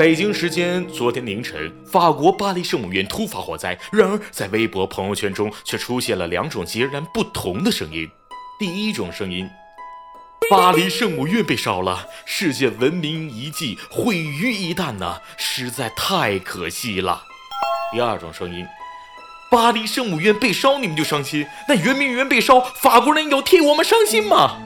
北京时间昨天凌晨，法国巴黎圣母院突发火灾。然而，在微博朋友圈中却出现了两种截然不同的声音。第一种声音：巴黎圣母院被烧了，世界文明遗迹毁于一旦呐，实在太可惜了。第二种声音：巴黎圣母院被烧，你们就伤心？那圆明园被烧，法国人有替我们伤心吗？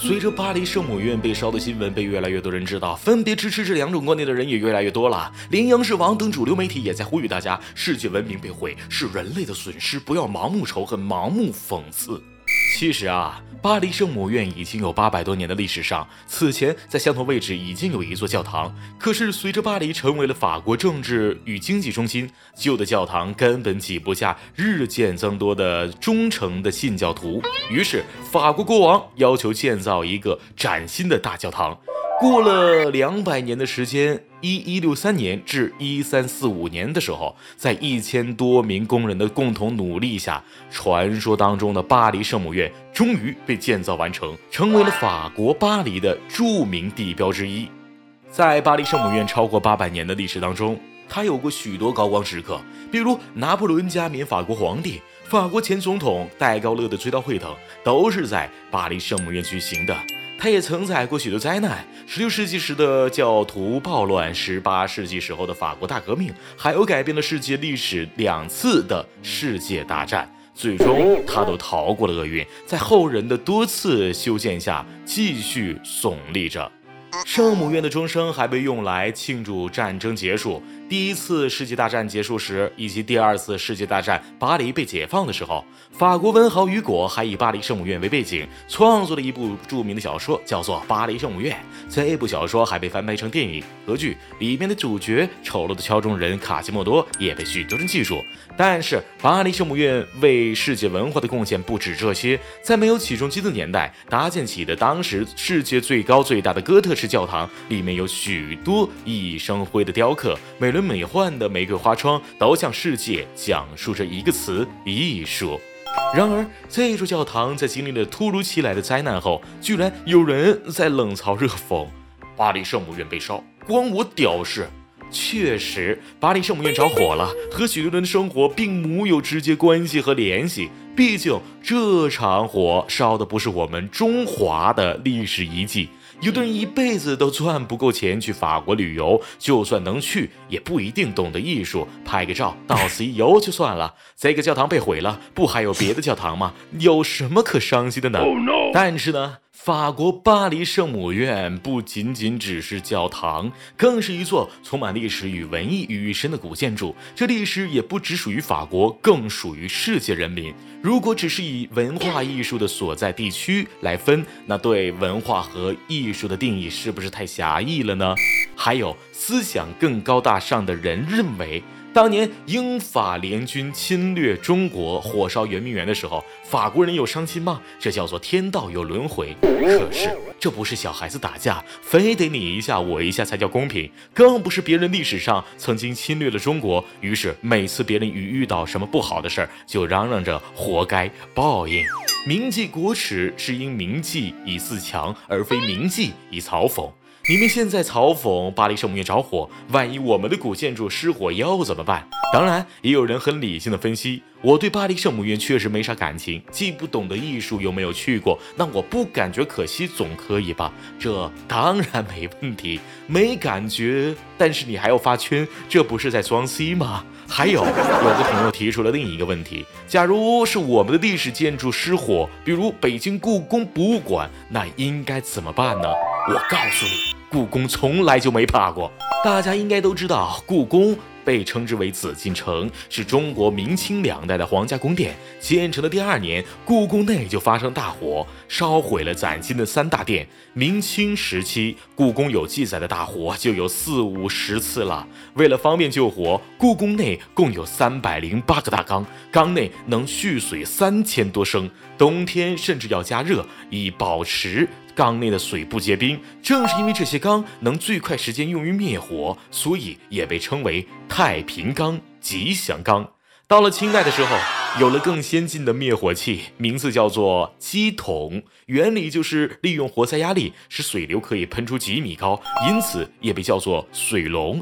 随着巴黎圣母院被烧的新闻被越来越多人知道，分别支持这两种观点的人也越来越多了。连央视网等主流媒体也在呼吁大家：世界文明被毁是人类的损失，不要盲目仇恨、盲目讽刺。其实啊，巴黎圣母院已经有八百多年的历史上，此前在相同位置已经有一座教堂。可是随着巴黎成为了法国政治与经济中心，旧的教堂根本挤不下日渐增多的忠诚的信教徒。于是法国国王要求建造一个崭新的大教堂。过了两百年的时间，一一六三年至一三四五年的时候，在一千多名工人的共同努力下，传说当中的巴黎圣母院终于被建造完成，成为了法国巴黎的著名地标之一。在巴黎圣母院超过八百年的历史当中，它有过许多高光时刻，比如拿破仑加冕法国皇帝、法国前总统戴高乐的追悼会等，都是在巴黎圣母院举行的。它也曾载过许多灾难，十六世纪时的教徒暴乱，十八世纪时候的法国大革命，还有改变了世界历史两次的世界大战，最终他都逃过了厄运，在后人的多次修建下，继续耸立着。圣母院的钟声还被用来庆祝战争结束。第一次世界大战结束时，以及第二次世界大战巴黎被解放的时候，法国文豪雨果还以巴黎圣母院为背景，创作了一部著名的小说，叫做《巴黎圣母院》。这部小说还被翻拍成电影和剧，里面的主角丑陋的敲钟人卡西莫多也被许多人记住。但是，巴黎圣母院为世界文化的贡献不止这些。在没有起重机的年代，搭建起的当时世界最高最大的哥特式教堂，里面有许多熠熠生辉的雕刻，美轮美奂的玫瑰花窗，倒向世界讲述着一个词：艺术。然而，这座教堂在经历了突如其来的灾难后，居然有人在冷嘲热讽：“巴黎圣母院被烧，关我屌事！”确实，巴黎圣母院着火了，和许多人的生活并没有直接关系和联系。毕竟，这场火烧的不是我们中华的历史遗迹。有的人一辈子都赚不够钱去法国旅游，就算能去，也不一定懂得艺术，拍个照，到此一游就算了。这个教堂被毁了，不还有别的教堂吗？有什么可伤心的呢？但是呢？法国巴黎圣母院不仅仅只是教堂，更是一座充满历史与文艺与深的古建筑。这历史也不只属于法国，更属于世界人民。如果只是以文化艺术的所在地区来分，那对文化和艺术的定义是不是太狭义了呢？还有思想更高大上的人认为。当年英法联军侵略中国，火烧圆明园的时候，法国人有伤心吗？这叫做天道有轮回。可是这不是小孩子打架，非得你一下我一下才叫公平，更不是别人历史上曾经侵略了中国，于是每次别人一遇到什么不好的事儿，就嚷嚷着活该报应。铭记国耻是因铭记以自强，而非铭记以嘲讽。你们现在嘲讽巴黎圣母院着火，万一我们的古建筑失火要怎么办？当然，也有人很理性的分析，我对巴黎圣母院确实没啥感情，既不懂得艺术，又没有去过，那我不感觉可惜总可以吧？这当然没问题，没感觉，但是你还要发圈，这不是在装 C 吗？还有，有个朋友提出了另一个问题：假如是我们的历史建筑失火，比如北京故宫博物馆，那应该怎么办呢？我告诉你。故宫从来就没怕过，大家应该都知道，故宫被称之为紫禁城，是中国明清两代的皇家宫殿。建成的第二年，故宫内就发生大火，烧毁了崭新的三大殿。明清时期，故宫有记载的大火就有四五十次了。为了方便救火，故宫内共有三百零八个大缸，缸内能蓄水三千多升，冬天甚至要加热，以保持。缸内的水不结冰，正是因为这些缸能最快时间用于灭火，所以也被称为太平缸、吉祥缸。到了清代的时候，有了更先进的灭火器，名字叫做机桶，原理就是利用活塞压力，使水流可以喷出几米高，因此也被叫做水龙。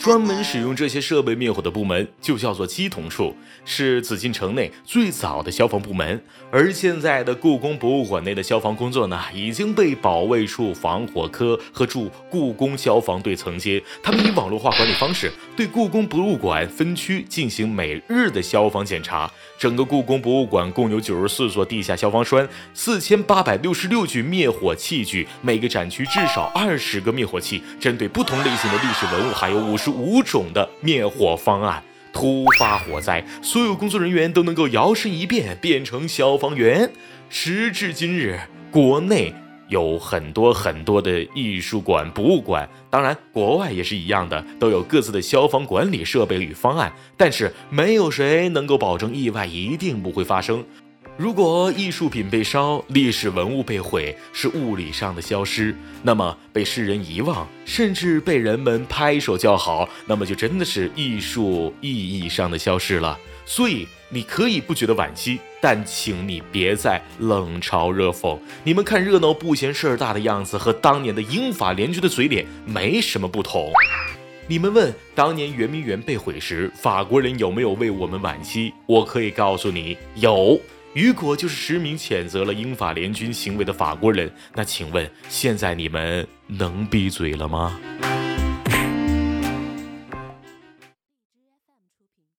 专门使用这些设备灭火的部门就叫做机筒处，是紫禁城内最早的消防部门。而现在的故宫博物馆内的消防工作呢，已经被保卫处防火科和驻故宫消防队承接。他们以网络化管理方式，对故宫博物馆分区进行每日的消防检查。整个故宫博物馆共有九十四座地下消防栓，四千八百六十六具灭火器具，每个展区至少二十个灭火器，针对不同类型的历史文物，还有五五种的灭火方案。突发火灾，所有工作人员都能够摇身一变变成消防员。时至今日，国内。有很多很多的艺术馆、博物馆，当然国外也是一样的，都有各自的消防管理设备与方案。但是没有谁能够保证意外一定不会发生。如果艺术品被烧、历史文物被毁，是物理上的消失，那么被世人遗忘，甚至被人们拍手叫好，那么就真的是艺术意义上的消失了。所以你可以不觉得惋惜，但请你别再冷嘲热讽。你们看热闹不嫌事儿大的样子，和当年的英法联军的嘴脸没什么不同。你们问当年圆明园被毁时，法国人有没有为我们惋惜？我可以告诉你，有。雨果就是实名谴责了英法联军行为的法国人。那请问，现在你们能闭嘴了吗？